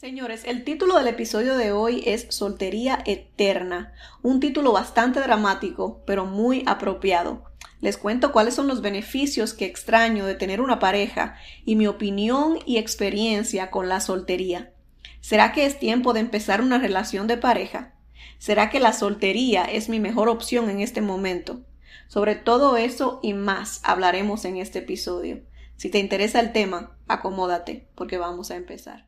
Señores, el título del episodio de hoy es Soltería Eterna, un título bastante dramático, pero muy apropiado. Les cuento cuáles son los beneficios que extraño de tener una pareja y mi opinión y experiencia con la soltería. ¿Será que es tiempo de empezar una relación de pareja? ¿Será que la soltería es mi mejor opción en este momento? Sobre todo eso y más hablaremos en este episodio. Si te interesa el tema, acomódate, porque vamos a empezar.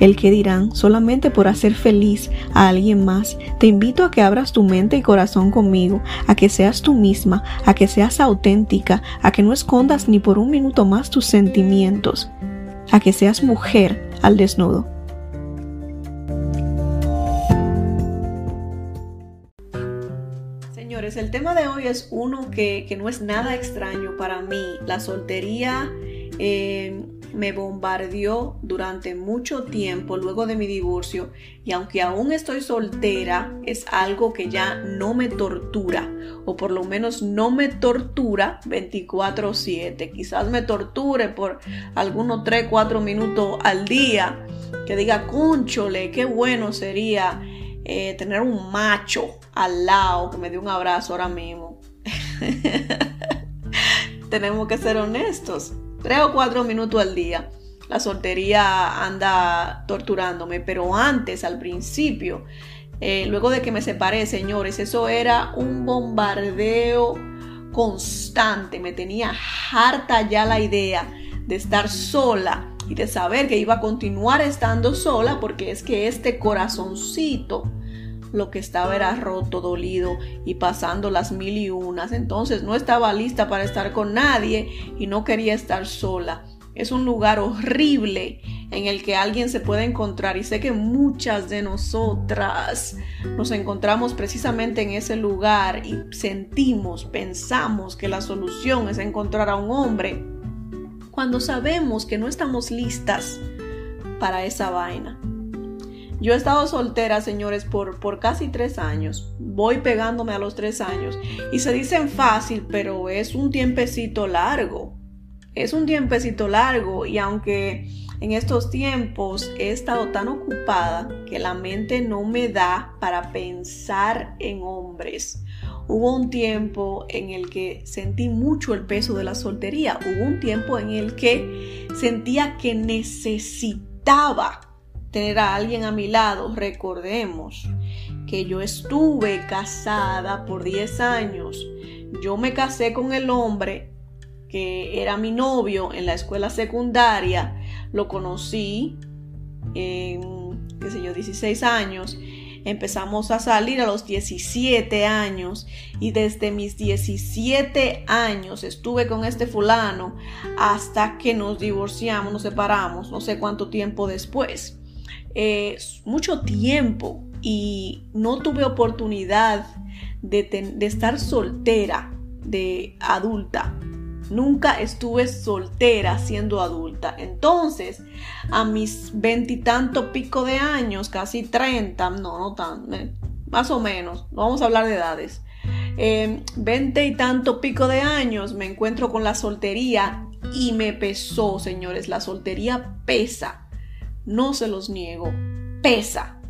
el que dirán solamente por hacer feliz a alguien más. Te invito a que abras tu mente y corazón conmigo, a que seas tú misma, a que seas auténtica, a que no escondas ni por un minuto más tus sentimientos, a que seas mujer al desnudo. Señores, el tema de hoy es uno que, no es nada extraño para mí, la soltería. Eh, me bombardeó durante mucho tiempo luego de mi divorcio y aunque aún estoy soltera, es algo que ya no me tortura o por lo menos no me tortura 24/7. Quizás me torture por algunos 3, 4 minutos al día que diga, conchole, qué bueno sería eh, tener un macho al lado que me dé un abrazo ahora mismo. Tenemos que ser honestos tres o cuatro minutos al día. La soltería anda torturándome, pero antes, al principio, eh, luego de que me separé, señores, eso era un bombardeo constante. Me tenía harta ya la idea de estar sola y de saber que iba a continuar estando sola porque es que este corazoncito lo que estaba era roto, dolido y pasando las mil y unas. Entonces no estaba lista para estar con nadie y no quería estar sola. Es un lugar horrible en el que alguien se puede encontrar y sé que muchas de nosotras nos encontramos precisamente en ese lugar y sentimos, pensamos que la solución es encontrar a un hombre cuando sabemos que no estamos listas para esa vaina. Yo he estado soltera, señores, por, por casi tres años. Voy pegándome a los tres años. Y se dicen fácil, pero es un tiempecito largo. Es un tiempecito largo y aunque en estos tiempos he estado tan ocupada que la mente no me da para pensar en hombres. Hubo un tiempo en el que sentí mucho el peso de la soltería. Hubo un tiempo en el que sentía que necesitaba tener a alguien a mi lado, recordemos que yo estuve casada por 10 años. Yo me casé con el hombre que era mi novio en la escuela secundaria. Lo conocí en, qué sé yo, 16 años. Empezamos a salir a los 17 años y desde mis 17 años estuve con este fulano hasta que nos divorciamos, nos separamos, no sé cuánto tiempo después. Eh, mucho tiempo y no tuve oportunidad de, estar soltera de adulta. Nunca estuve soltera siendo adulta. Entonces, a mis veintitantos pico de años, casi treinta, no, no tan, eh, más o menos, vamos a hablar de edades. Eh, veinte y tanto pico de años me encuentro con la soltería y me pesó, señores. La soltería pesa no se los niego, pesa.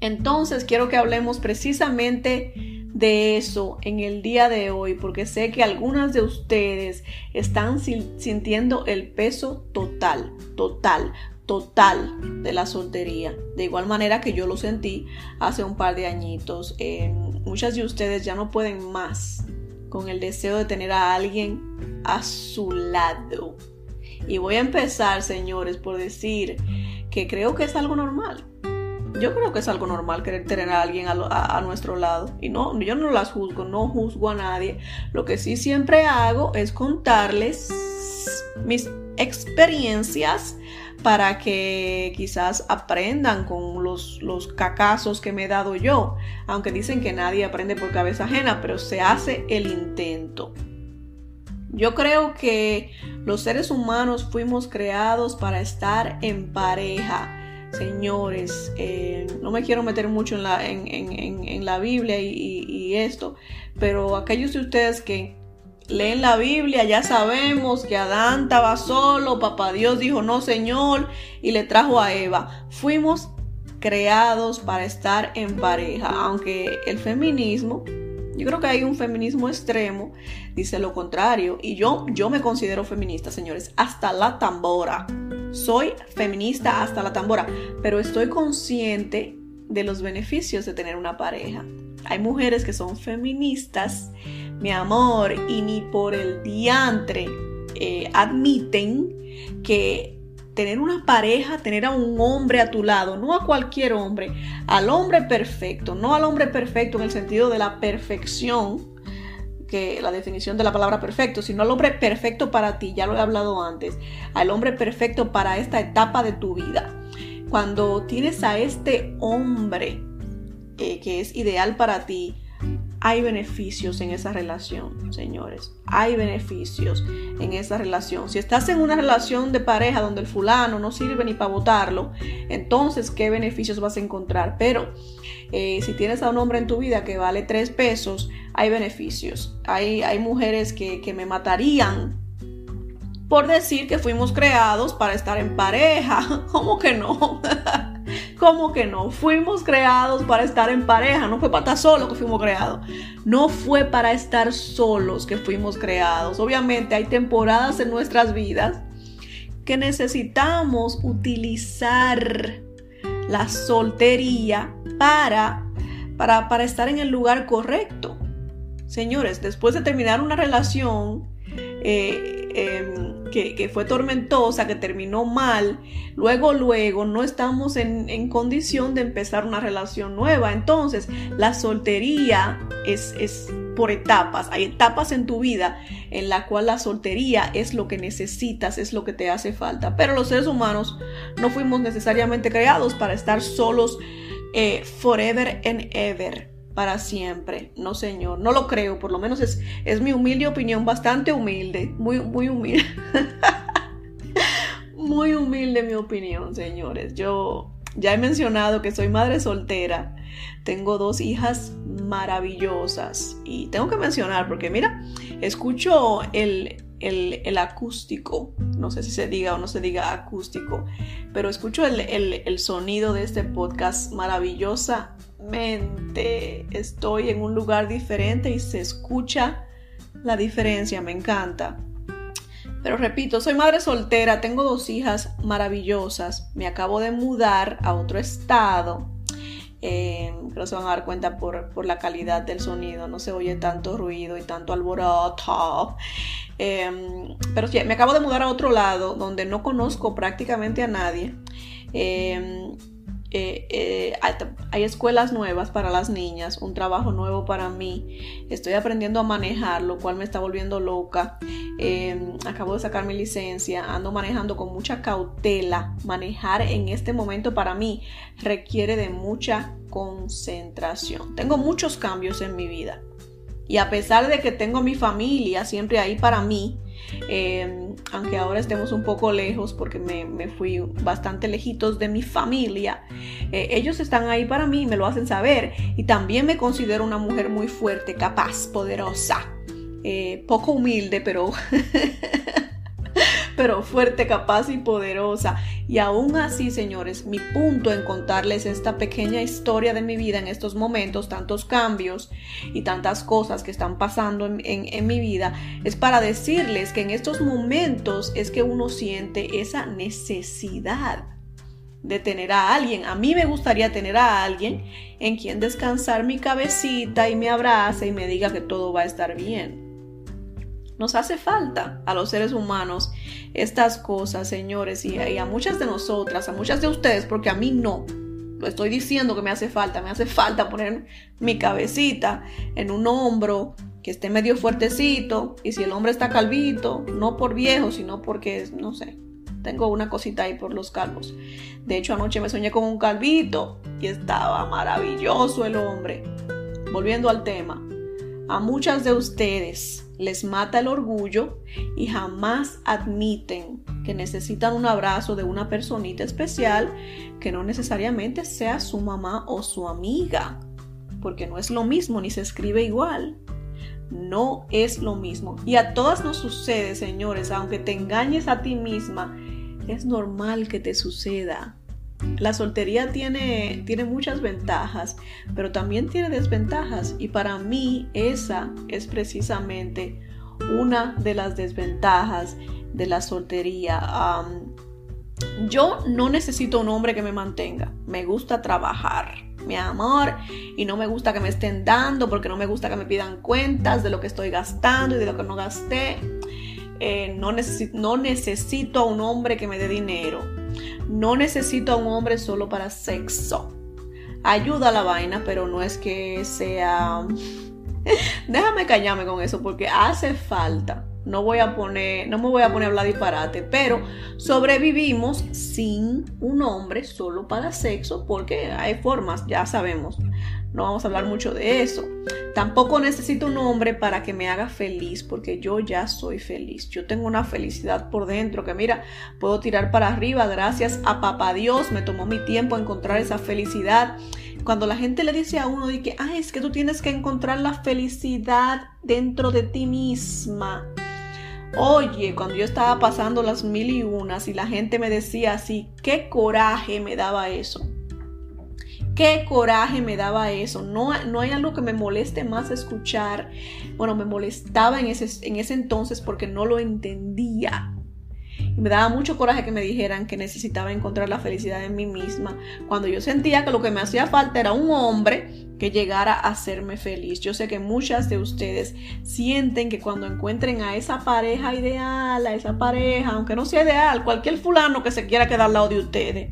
Entonces quiero que hablemos precisamente de eso en el día de hoy, porque sé que algunas de ustedes están sintiendo el peso total, total, total de la soltería. De igual manera que yo lo sentí hace un par de añitos. Muchas de ustedes ya no pueden más con el deseo de tener a alguien a su lado. Y voy a empezar, señores, por decir que creo que es algo normal. Yo creo que es algo normal querer tener a alguien a, nuestro lado. Y no, yo no las juzgo, no juzgo a nadie. Lo que sí siempre hago es contarles mis experiencias para que quizás aprendan con los, los cacazos que me he dado yo, aunque dicen que nadie aprende por cabeza ajena, pero se hace el intento. Yo creo que los seres humanos fuimos creados para estar en pareja. Señores, eh, no me quiero meter mucho en la, en, la Biblia y esto, pero aquellos de ustedes que leen la Biblia, ya sabemos que Adán estaba solo, papá Dios dijo no Señor y le trajo a Eva. Fuimos creados para estar en pareja, aunque el feminismo, yo creo que hay un feminismo extremo, dice lo contrario, y yo, yo me considero feminista, señores, hasta la tambora. Soy feminista hasta la tambora, pero estoy consciente de los beneficios de tener una pareja. Hay mujeres que son feministas mi amor, y ni por el diantre eh, admiten que tener una pareja, tener a un hombre a tu lado, no a cualquier hombre, al hombre perfecto, no al hombre perfecto en el sentido de la perfección, que la definición de la palabra perfecto, sino al hombre perfecto para ti, ya lo he hablado antes, al hombre perfecto para esta etapa de tu vida. Cuando tienes a este hombre eh, que es ideal para ti, hay beneficios en esa relación, señores. Hay beneficios en esa relación. Si estás en una relación de pareja donde el fulano no sirve ni para votarlo, entonces, ¿qué beneficios vas a encontrar? Pero eh, si tienes a un hombre en tu vida que vale tres pesos, hay beneficios. Hay, hay mujeres que, que me matarían por decir que fuimos creados para estar en pareja. ¿Cómo que no? ¿Cómo que no? Fuimos creados para estar en pareja, no fue para estar solo que fuimos creados. No fue para estar solos que fuimos creados. Obviamente hay temporadas en nuestras vidas que necesitamos utilizar la soltería para, para, para estar en el lugar correcto. Señores, después de terminar una relación, eh, em, que, fue tormentosa, que terminó mal, luego, luego no estamos en, condición de empezar una relación nueva. Entonces, la soltería es, es por etapas. Hay etapas en tu vida en la cual la soltería es lo que necesitas, es lo que te hace falta. Pero los seres humanos no fuimos necesariamente creados para estar solos eh, forever and ever para siempre. No, señor, no lo creo, por lo menos es, es mi humilde opinión, bastante humilde, muy, muy humilde. muy humilde mi opinión, señores. Yo ya he mencionado que soy madre soltera, tengo dos hijas maravillosas y tengo que mencionar porque mira, escucho el, el, acústico, no sé si se diga o no se diga acústico, pero escucho el, el sonido de este podcast maravillosa estoy en un lugar diferente y se escucha la diferencia, me encanta. Pero repito, soy madre soltera, tengo dos hijas maravillosas, me acabo de mudar a otro estado. Eh, creo que se van a dar cuenta por, por, la calidad del sonido, no se oye tanto ruido y tanto alboroto. Em, pero sí, me acabo de mudar a otro lado donde no conozco prácticamente a nadie. Em, eh, eh, hay escuelas nuevas para las niñas, un trabajo nuevo para mí, estoy aprendiendo a manejar, lo cual me está volviendo loca. Em, acabo de sacar mi licencia, ando manejando con mucha cautela. Manejar en este momento para mí requiere de mucha concentración. Tengo muchos cambios en mi vida y a pesar de que tengo mi familia siempre ahí para mí, Em, aunque ahora estemos un poco lejos porque me, fui bastante lejitos de mi familia, eh, ellos están ahí para mí, me lo hacen saber. Y también me considero una mujer muy fuerte, capaz, poderosa, eh, poco humilde, pero pero fuerte, capaz y poderosa. Y aún así, señores, mi punto en contarles esta pequeña historia de mi vida en estos momentos, tantos cambios y tantas cosas que están pasando en, mi vida, es para decirles que en estos momentos es que uno siente esa necesidad de tener a alguien. A mí me gustaría tener a alguien en quien descansar mi cabecita y me abrace y me diga que todo va a estar bien. Nos hace falta a los seres humanos estas cosas, señores, y, a muchas de nosotras, a muchas de ustedes, porque a mí no. Lo estoy diciendo que me hace falta, me hace falta poner mi cabecita en un hombro que esté medio fuertecito y si el hombre está calvito, no por viejo, sino porque, no sé, tengo una cosita ahí por los calvos. De hecho, anoche me soñé con un calvito y estaba maravilloso el hombre. Volviendo al tema, a muchas de ustedes les mata el orgullo y jamás admiten que necesitan un abrazo de una personita especial que no necesariamente sea su mamá o su amiga, porque no es lo mismo ni se escribe igual. No es lo mismo. Y a todas nos sucede, señores, aunque te engañes a ti misma, es normal que te suceda. La soltería tiene, tiene muchas ventajas, pero también tiene desventajas y para mí esa es precisamente una de las desventajas de la soltería. yo no necesito un hombre que me mantenga, me gusta trabajar, mi amor, y no me gusta que me estén dando porque no me gusta que me pidan cuentas de lo que estoy gastando y de lo que no gasté. Eh, no, no necesito a un hombre que me dé dinero no necesito a un hombre solo para sexo. Ayuda a la vaina, pero no es que sea... Déjame callarme con eso porque hace falta. No voy a poner, no me voy a poner a hablar disparate, pero sobrevivimos sin un hombre solo para sexo porque hay formas, ya sabemos. No vamos a hablar mucho de eso. Tampoco necesito un hombre para que me haga feliz, porque yo ya soy feliz. Yo tengo una felicidad por dentro que mira, puedo tirar para arriba gracias a papá Dios. Me tomó mi tiempo encontrar esa felicidad. Cuando la gente le dice a uno que, ay, es que tú tienes que encontrar la felicidad dentro de ti misma. Oye, cuando yo estaba pasando las mil y unas y la gente me decía así, qué coraje me daba eso. Qué coraje me daba eso. No, no hay algo que me moleste más escuchar. Bueno, me molestaba en ese, en ese entonces porque no lo entendía. Y me daba mucho coraje que me dijeran que necesitaba encontrar la felicidad en mí misma, cuando yo sentía que lo que me hacía falta era un hombre que llegara a hacerme feliz. Yo sé que muchas de ustedes sienten que cuando encuentren a esa pareja ideal, a esa pareja, aunque no sea ideal, cualquier fulano que se quiera quedar al lado de ustedes,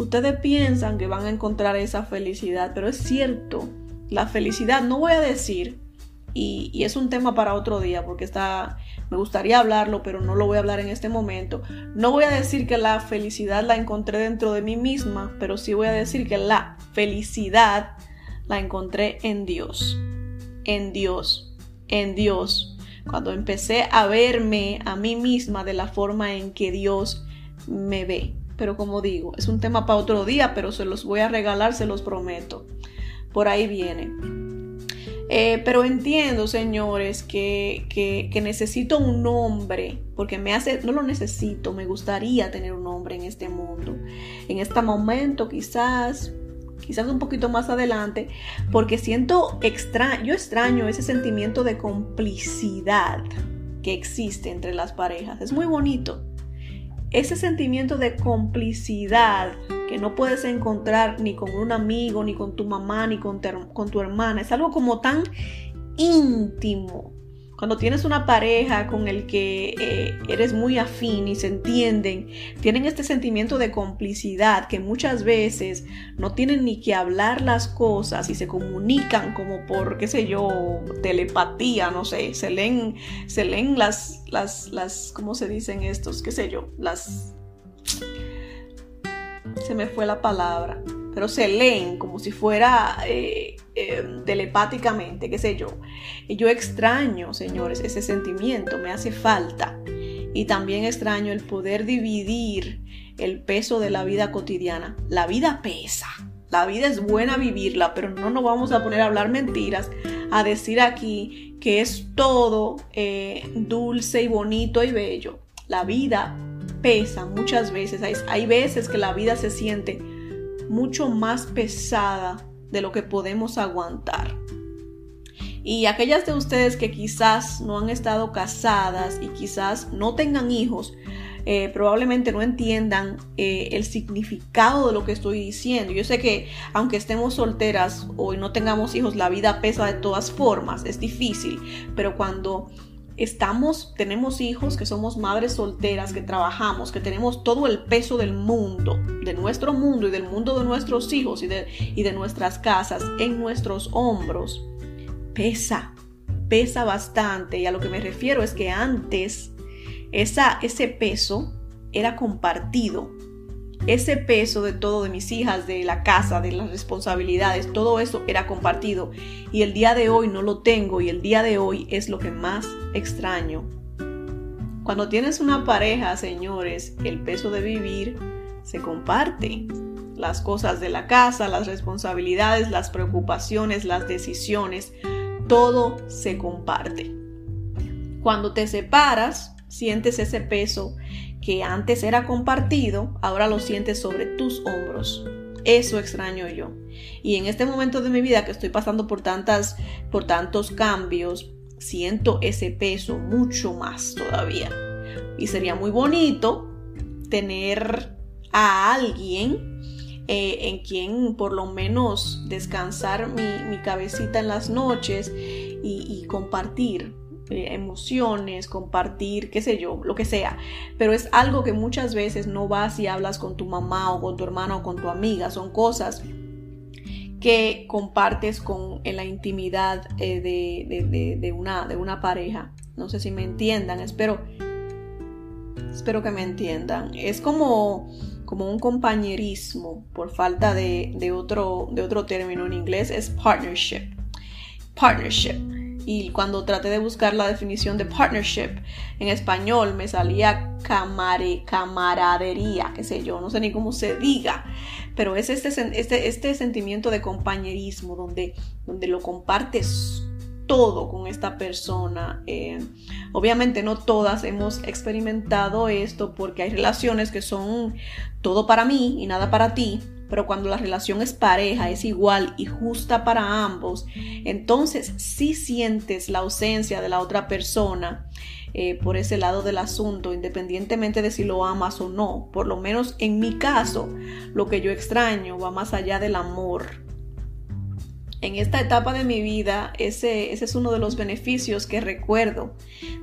Ustedes piensan que van a encontrar esa felicidad, pero es cierto, la felicidad, no voy a decir, y, es un tema para otro día, porque está, me gustaría hablarlo, pero no lo voy a hablar en este momento. No voy a decir que la felicidad la encontré dentro de mí misma, pero sí voy a decir que la felicidad la encontré en Dios, en Dios, en Dios. Cuando empecé a verme a mí misma de la forma en que Dios me ve pero como digo, es un tema para otro día, pero se los voy a regalar, se los prometo. Por ahí viene. Eh, pero entiendo, señores, que, que, necesito un hombre, porque me hace, no lo necesito, me gustaría tener un hombre en este mundo. En este momento, quizás, quizás un poquito más adelante, porque siento extraño, yo extraño ese sentimiento de complicidad que existe entre las parejas. Es muy bonito ese sentimiento de complicidad que no puedes encontrar ni con un amigo, ni con tu mamá, ni con, con tu hermana, es algo como tan íntimo cuando tienes una pareja con el que eh, eres muy afín y se entienden, tienen este sentimiento de complicidad que muchas veces no tienen ni que hablar las cosas y se comunican como por, qué sé yo, telepatía, no sé, se leen, se leen las, las, las, ¿cómo se dicen estos? ¿Qué sé yo? Las... Se me fue la palabra pero se leen como si fuera eh, eh, telepáticamente, qué sé yo. Y yo extraño, señores, ese sentimiento, me hace falta. Y también extraño el poder dividir el peso de la vida cotidiana. La vida pesa. La vida es buena vivirla, pero no nos vamos a poner a hablar mentiras, a decir aquí que es todo eh, dulce y bonito y bello. La vida pesa muchas veces. Hay, hay veces que la vida se siente mucho más pesada de lo que podemos aguantar. Y aquellas de ustedes que quizás no han estado casadas y quizás no tengan hijos, eh, probablemente no entiendan eh, el significado de lo que estoy diciendo. Yo sé que aunque estemos solteras o no tengamos hijos, la vida pesa de todas formas, es difícil, pero cuando estamos, tenemos hijos, que somos madres solteras, que trabajamos, que tenemos todo el peso del mundo, de nuestro mundo y del mundo de nuestros hijos y de, y de nuestras casas en nuestros hombros, pesa, pesa bastante. Y a lo que me refiero es que antes esa, ese peso era compartido. Ese peso de todo, de mis hijas, de la casa, de las responsabilidades, todo eso era compartido. Y el día de hoy no lo tengo y el día de hoy es lo que más extraño. Cuando tienes una pareja, señores, el peso de vivir se comparte. Las cosas de la casa, las responsabilidades, las preocupaciones, las decisiones, todo se comparte. Cuando te separas, sientes ese peso que antes era compartido, ahora lo sientes sobre tus hombros. Eso extraño yo. Y en este momento de mi vida que estoy pasando por tantas por tantos cambios, siento ese peso mucho más todavía. Y sería muy bonito tener a alguien eh, en quien por lo menos descansar mi, cabecita en las noches y compartir eh, emociones, compartir, qué sé yo, lo que sea. Pero es algo que muchas veces no vas y hablas con tu mamá o con tu hermano o con tu amiga. Son cosas que compartes con en la intimidad eh, de, una, de una pareja. No sé si me entiendan, espero, espero que me entiendan. Es como, como un compañerismo, por falta de, otro, de otro término en inglés, es partnership. Partnership y cuando traté de buscar la definición de partnership en español me salía camare, camaradería, qué sé yo, no sé ni cómo se diga, pero es este, este, este sentimiento de compañerismo donde, donde lo compartes todo con esta persona. Eh, obviamente no todas hemos experimentado esto porque hay relaciones que son todo para mí y nada para ti pero cuando la relación es pareja, es igual y justa para ambos, entonces sí sientes la ausencia de la otra persona eh, por ese lado del asunto, independientemente de si lo amas o no. Por lo menos en mi caso, lo que yo extraño va más allá del amor en esta etapa de mi vida, ese, ese, es uno de los beneficios que recuerdo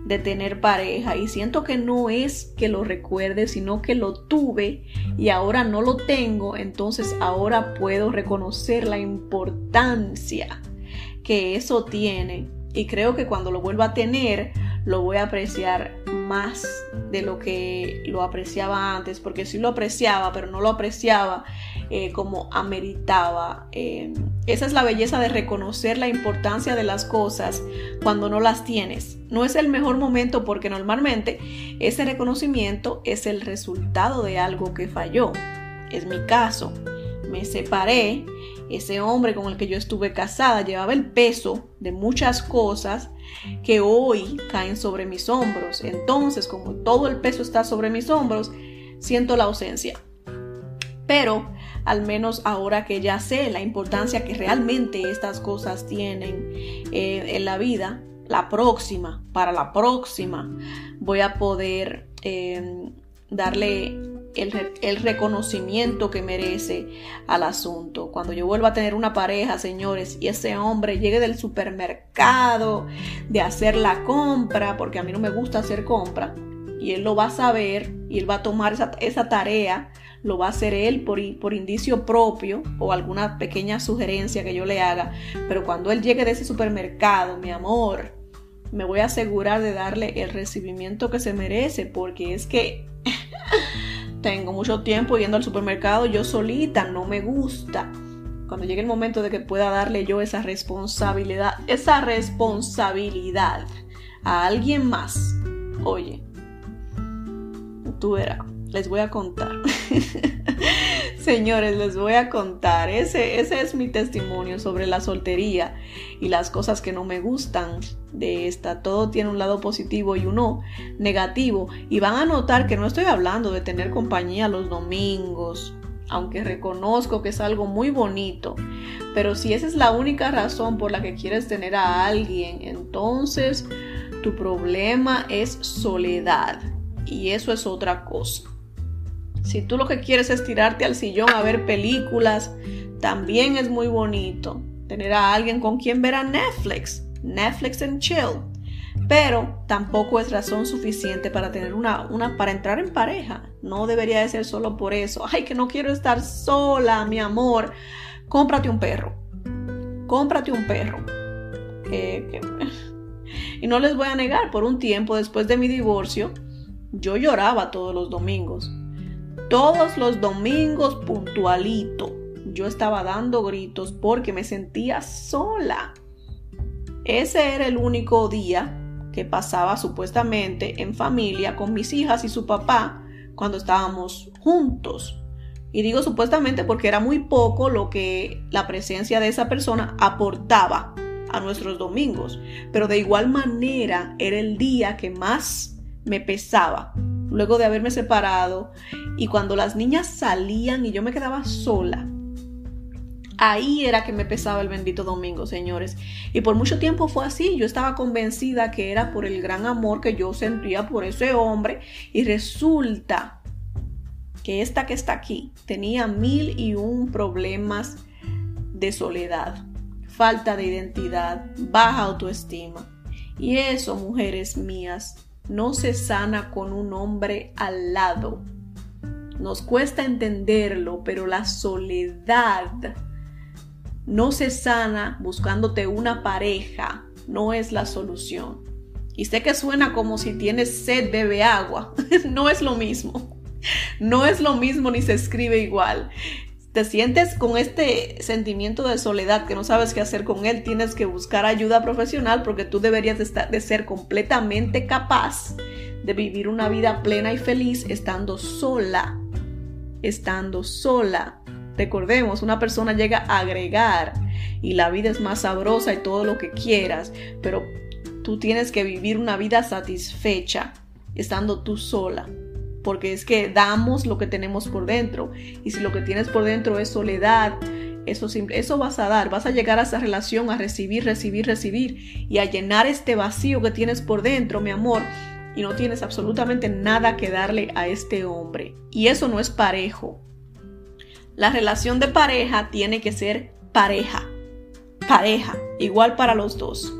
de tener pareja. Y siento que no es que lo recuerde, sino que lo tuve y ahora no lo tengo. Entonces ahora puedo reconocer la importancia que eso tiene. Y creo que cuando lo vuelva a tener, lo voy a apreciar más de lo que lo apreciaba antes, porque sí lo apreciaba, pero no lo apreciaba eh, como ameritaba. Eh, esa es la belleza de reconocer la importancia de las cosas cuando no las tienes. No es el mejor momento porque normalmente ese reconocimiento es el resultado de algo que falló. Es mi caso. Me separé. Ese hombre con el que yo estuve casada llevaba el peso de muchas cosas que hoy caen sobre mis hombros. Entonces, como todo el peso está sobre mis hombros, siento la ausencia. Pero al menos ahora que ya sé la importancia que realmente estas cosas tienen eh, en la vida, la próxima, para la próxima, voy a poder em, darle el, reconocimiento que merece al asunto. Cuando yo vuelva a tener una pareja, señores, y ese hombre llegue del supermercado, de hacer la compra, porque a mí no me gusta hacer compra, y él lo va a saber y él va a tomar esa, esa tarea lo va a hacer él por, por indicio propio o alguna pequeña sugerencia que yo le haga. Pero cuando él llegue de ese supermercado, mi amor, me voy a asegurar de darle el recibimiento que se merece porque es que tengo mucho tiempo yendo al supermercado yo solita, no me gusta. Cuando llegue el momento de que pueda darle yo esa responsabilidad, esa responsabilidad a alguien más, oye, tú verás les voy a contar. Señores, les voy a contar. Ese, ese es mi testimonio sobre la soltería y las cosas que no me gustan de esta. Todo tiene un lado positivo y uno negativo. Y van a notar que no estoy hablando de tener compañía los domingos, aunque reconozco que es algo muy bonito. Pero si esa es la única razón por la que quieres tener a alguien, entonces tu problema es soledad. Y eso es otra cosa. Si tú lo que quieres es tirarte al sillón a ver películas, también es muy bonito tener a alguien con quien ver a Netflix, Netflix and chill. Pero tampoco es razón suficiente para tener una, una, para entrar en pareja. No debería de ser solo por eso. Ay, que no quiero estar sola, mi amor. Cómprate un perro. Cómprate un perro. y no les voy a negar, por un tiempo después de mi divorcio, yo lloraba todos los domingos. Todos los domingos puntualito. Yo estaba dando gritos porque me sentía sola. Ese era el único día que pasaba supuestamente en familia con mis hijas y su papá cuando estábamos juntos. Y digo supuestamente porque era muy poco lo que la presencia de esa persona aportaba a nuestros domingos. Pero de igual manera era el día que más me pesaba luego de haberme separado y cuando las niñas salían y yo me quedaba sola. Ahí era que me pesaba el bendito domingo, señores. Y por mucho tiempo fue así. Yo estaba convencida que era por el gran amor que yo sentía por ese hombre. Y resulta que esta que está aquí tenía mil y un problemas de soledad, falta de identidad, baja autoestima. Y eso, mujeres mías, no se sana con un hombre al lado. Nos cuesta entenderlo, pero la soledad no se sana buscándote una pareja, no es la solución. Y sé que suena como si tienes sed, bebe agua. no es lo mismo. No es lo mismo ni se escribe igual. Te sientes con este sentimiento de soledad que no sabes qué hacer con él, tienes que buscar ayuda profesional porque tú deberías de, de ser completamente capaz de vivir una vida plena y feliz estando sola. Estando sola. Recordemos, una persona llega a agregar y la vida es más sabrosa y todo lo que quieras, pero tú tienes que vivir una vida satisfecha estando tú sola. Porque es que damos lo que tenemos por dentro. Y si lo que tienes por dentro es soledad, eso, eso vas a dar. Vas a llegar a esa relación a recibir, recibir, recibir. Y a llenar este vacío que tienes por dentro, mi amor. Y no tienes absolutamente nada que darle a este hombre. Y eso no es parejo. La relación de pareja tiene que ser pareja. Pareja, igual para los dos.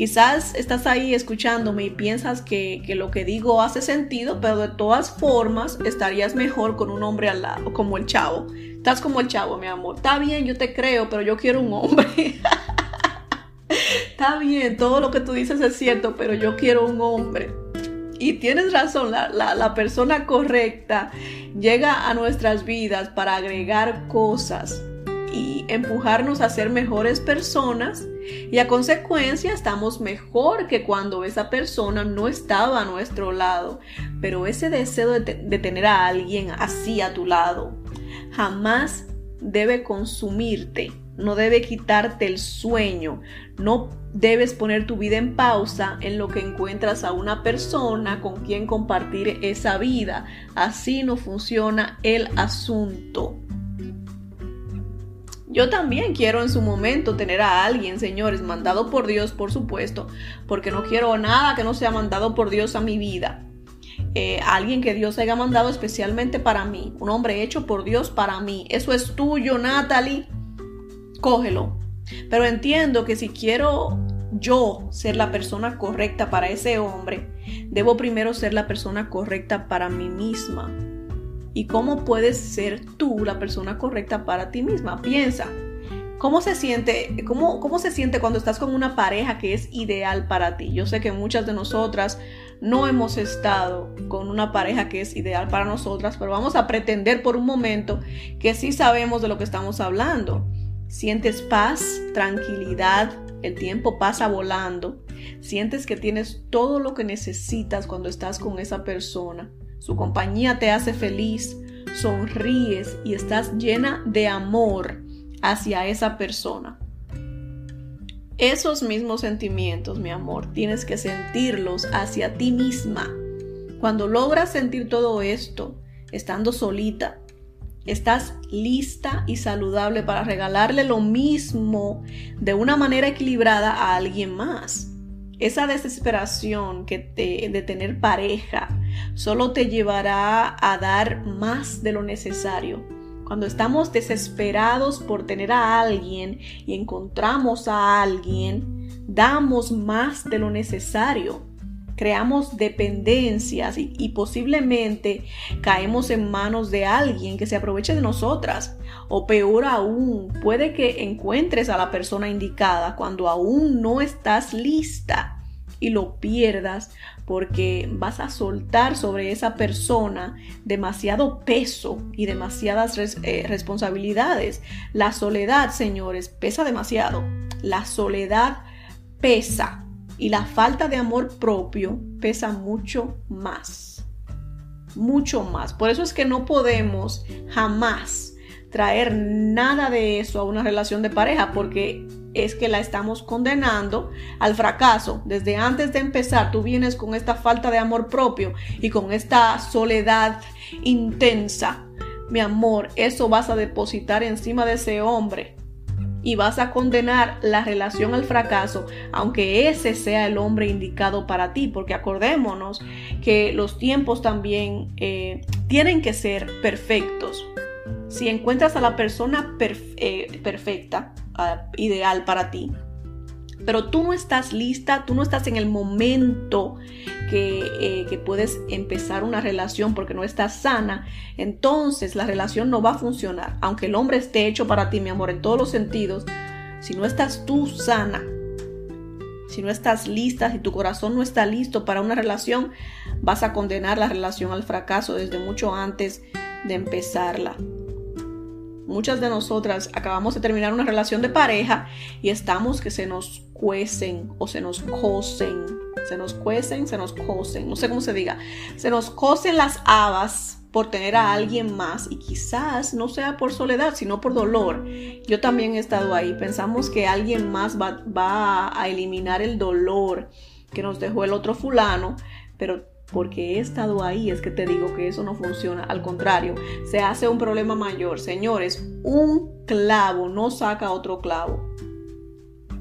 Quizás estás ahí escuchándome y piensas que, lo que digo hace sentido, pero de todas formas estarías mejor con un hombre al lado, como el chavo. Estás como el chavo, mi amor. Está bien, yo te creo, pero yo quiero un hombre. Está bien, todo lo que tú dices es cierto, pero yo quiero un hombre. Y tienes razón, la, persona correcta llega a nuestras vidas para agregar cosas y empujarnos a ser mejores personas y a consecuencia estamos mejor que cuando esa persona no estaba a nuestro lado. Pero ese deseo de, tener a alguien así a tu lado jamás debe consumirte no debe quitarte el sueño, no debes poner tu vida en pausa en lo que encuentras a una persona con quien compartir esa vida. Así no funciona el asunto. Yo también quiero en su momento tener a alguien, señores, mandado por Dios, por supuesto, porque no quiero nada que no sea mandado por Dios a mi vida. Eh, alguien que Dios haya mandado especialmente para mí, un hombre hecho por Dios para mí. Eso es tuyo, Natalie cógelo. Pero entiendo que si quiero yo ser la persona correcta para ese hombre, debo primero ser la persona correcta para mí misma. ¿Y cómo puedes ser tú la persona correcta para ti misma? Piensa, ¿cómo se siente, cómo, cómo se siente cuando estás con una pareja que es ideal para ti? Yo sé que muchas de nosotras no hemos estado con una pareja que es ideal para nosotras, pero vamos a pretender por un momento que sí sabemos de lo que estamos hablando. Sientes paz, tranquilidad, el tiempo pasa volando. Sientes que tienes todo lo que necesitas cuando estás con esa persona. Su compañía te hace feliz, sonríes y estás llena de amor hacia esa persona. Esos mismos sentimientos, mi amor, tienes que sentirlos hacia ti misma. Cuando logras sentir todo esto, estando solita, estás lista y saludable para regalarle lo mismo de una manera equilibrada a alguien más. Esa desesperación que te, de tener pareja solo te llevará a dar más de lo necesario. Cuando estamos desesperados por tener a alguien y encontramos a alguien, damos más de lo necesario creamos dependencias y, posiblemente caemos en manos de alguien que se aproveche de nosotras. O peor aún, puede que encuentres a la persona indicada cuando aún no estás lista. Y lo pierdas porque vas a soltar sobre esa persona demasiado peso y demasiadas eh, responsabilidades. La soledad, señores, pesa demasiado. La soledad pesa y la falta de amor propio pesa mucho más. Mucho más. Por eso es que no podemos jamás traer nada de eso a una relación de pareja porque es que la estamos condenando al fracaso. Desde antes de empezar, tú vienes con esta falta de amor propio y con esta soledad intensa. Mi amor, eso vas a depositar encima de ese hombre y vas a condenar la relación al fracaso, aunque ese sea el hombre indicado para ti, porque acordémonos que los tiempos también eh, tienen que ser perfectos. Si encuentras a la persona eh, perfecta, ideal para ti, pero tú no estás lista, tú no estás en el momento que, eh, que, puedes empezar una relación porque no estás sana, entonces la relación no va a funcionar. Aunque el hombre esté hecho para ti, mi amor, en todos los sentidos, si no estás tú sana, si no estás lista, si tu corazón no está listo para una relación, vas a condenar la relación al fracaso desde mucho antes de empezarla. Muchas de nosotras acabamos de terminar una relación de pareja y estamos que se nos cuecen o se nos cosen. Se nos cuecen, se nos cosen, no sé cómo se diga. Se nos cosen las habas por tener a alguien más y quizás no sea por soledad, sino por dolor. Yo también he estado ahí. Pensamos que alguien más va, va a eliminar el dolor que nos dejó el otro fulano, pero porque he estado ahí, es que te digo que eso no funciona. Al contrario, se hace un problema mayor. Señores, un clavo no saca otro clavo.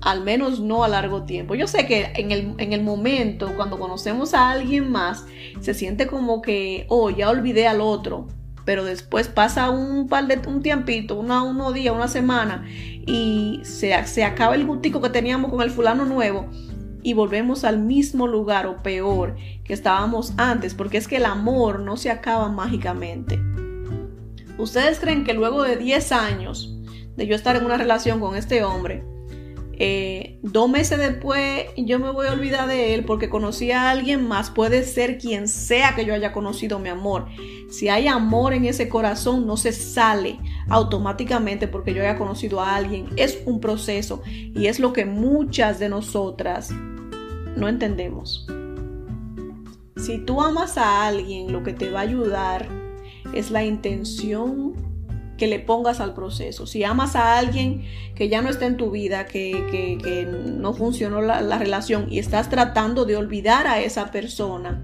Al menos no a largo tiempo. Yo sé que en el, en el momento, cuando conocemos a alguien más, se siente como que, oh, ya olvidé al otro. Pero después pasa un par de un tiempito, una, unos días, una semana, y se, se acaba el gustico que teníamos con el fulano nuevo y volvemos al mismo lugar o peor que estábamos antes, porque es que el amor no se acaba mágicamente. ¿Ustedes creen que luego de 10 años de yo estar en una relación con este hombre, eh, dos meses después yo me voy a olvidar de él porque conocí a alguien más, puede ser quien sea que yo haya conocido mi amor. Si hay amor en ese corazón, no se sale automáticamente porque yo haya conocido a alguien. Es un proceso y es lo que muchas de nosotras no entendemos. Si tú amas a alguien, lo que te va a ayudar es la intención que le pongas al proceso. Si amas a alguien que ya no está en tu vida, que, no funcionó la, la relación y estás tratando de olvidar a esa persona,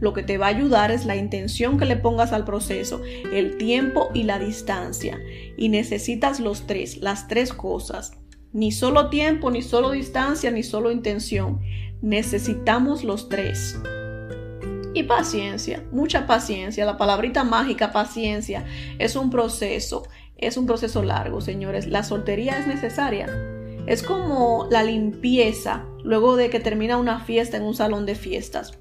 lo que te va a ayudar es la intención que le pongas al proceso, el tiempo y la distancia. Y necesitas los tres, las tres cosas. Ni solo tiempo, ni solo distancia, ni solo intención. Necesitamos los tres. Y paciencia, mucha paciencia. La palabrita mágica, paciencia, es un proceso, es un proceso largo, señores. La soltería es necesaria. Es como la limpieza luego de que termina una fiesta en un salón de fiestas.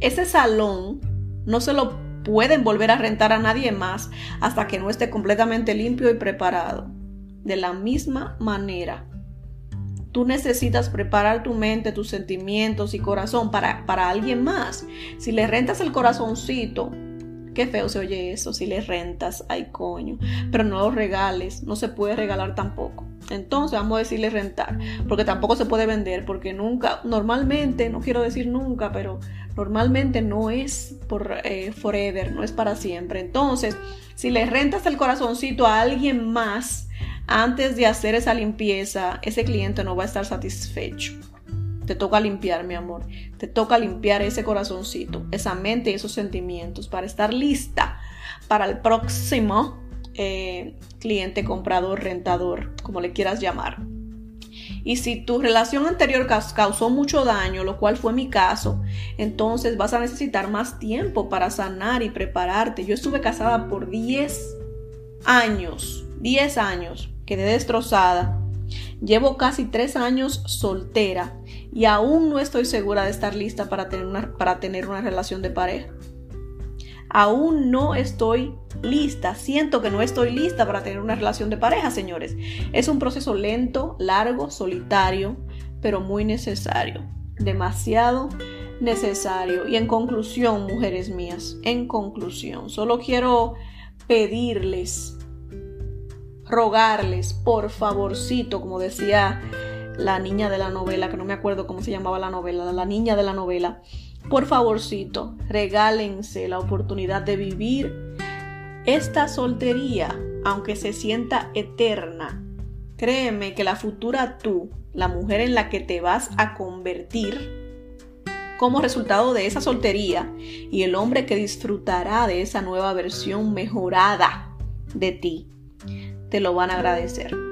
Ese salón no se lo pueden volver a rentar a nadie más hasta que no esté completamente limpio y preparado. De la misma manera, Tú necesitas preparar tu mente, tus sentimientos y corazón para, para alguien más. Si le rentas el corazoncito, Qué feo se oye eso, si le rentas, ay coño. Pero no lo regales, no se puede regalar tampoco. Entonces vamos a decirle rentar, porque tampoco se puede vender, porque nunca, normalmente, no quiero decir nunca, pero normalmente no es por eh, forever, no es para siempre. Entonces, si le rentas el corazoncito a alguien más, antes de hacer esa limpieza, ese cliente no va a estar satisfecho. Te toca limpiar, mi amor. Te toca limpiar ese corazoncito, esa mente y esos sentimientos para estar lista para el próximo eh, cliente, comprador, rentador, como le quieras llamar. Y si tu relación anterior causó mucho daño, lo cual fue mi caso, entonces vas a necesitar más tiempo para sanar y prepararte. Yo estuve casada por 10 años, 10 años quedé destrozada. Llevo casi tres años soltera y aún no estoy segura de estar lista para tener una, para tener una relación de pareja. Aún no estoy lista, siento que no estoy lista para tener una relación de pareja, señores. Es un proceso lento, largo, solitario, pero muy necesario. demasiado necesario. Y en conclusión, mujeres mías, en conclusión, solo quiero pedirles, rogarles, por favorcito, como decía la niña de la novela, que no me acuerdo cómo se llamaba la novela, la niña de la novela, por favorcito, regálense la oportunidad de vivir esta soltería, aunque se sienta eterna. Créeme que la futura tú, la mujer en la que te vas a convertir, como resultado de esa soltería y el hombre que disfrutará de esa nueva versión mejorada de ti, te lo van a agradecer.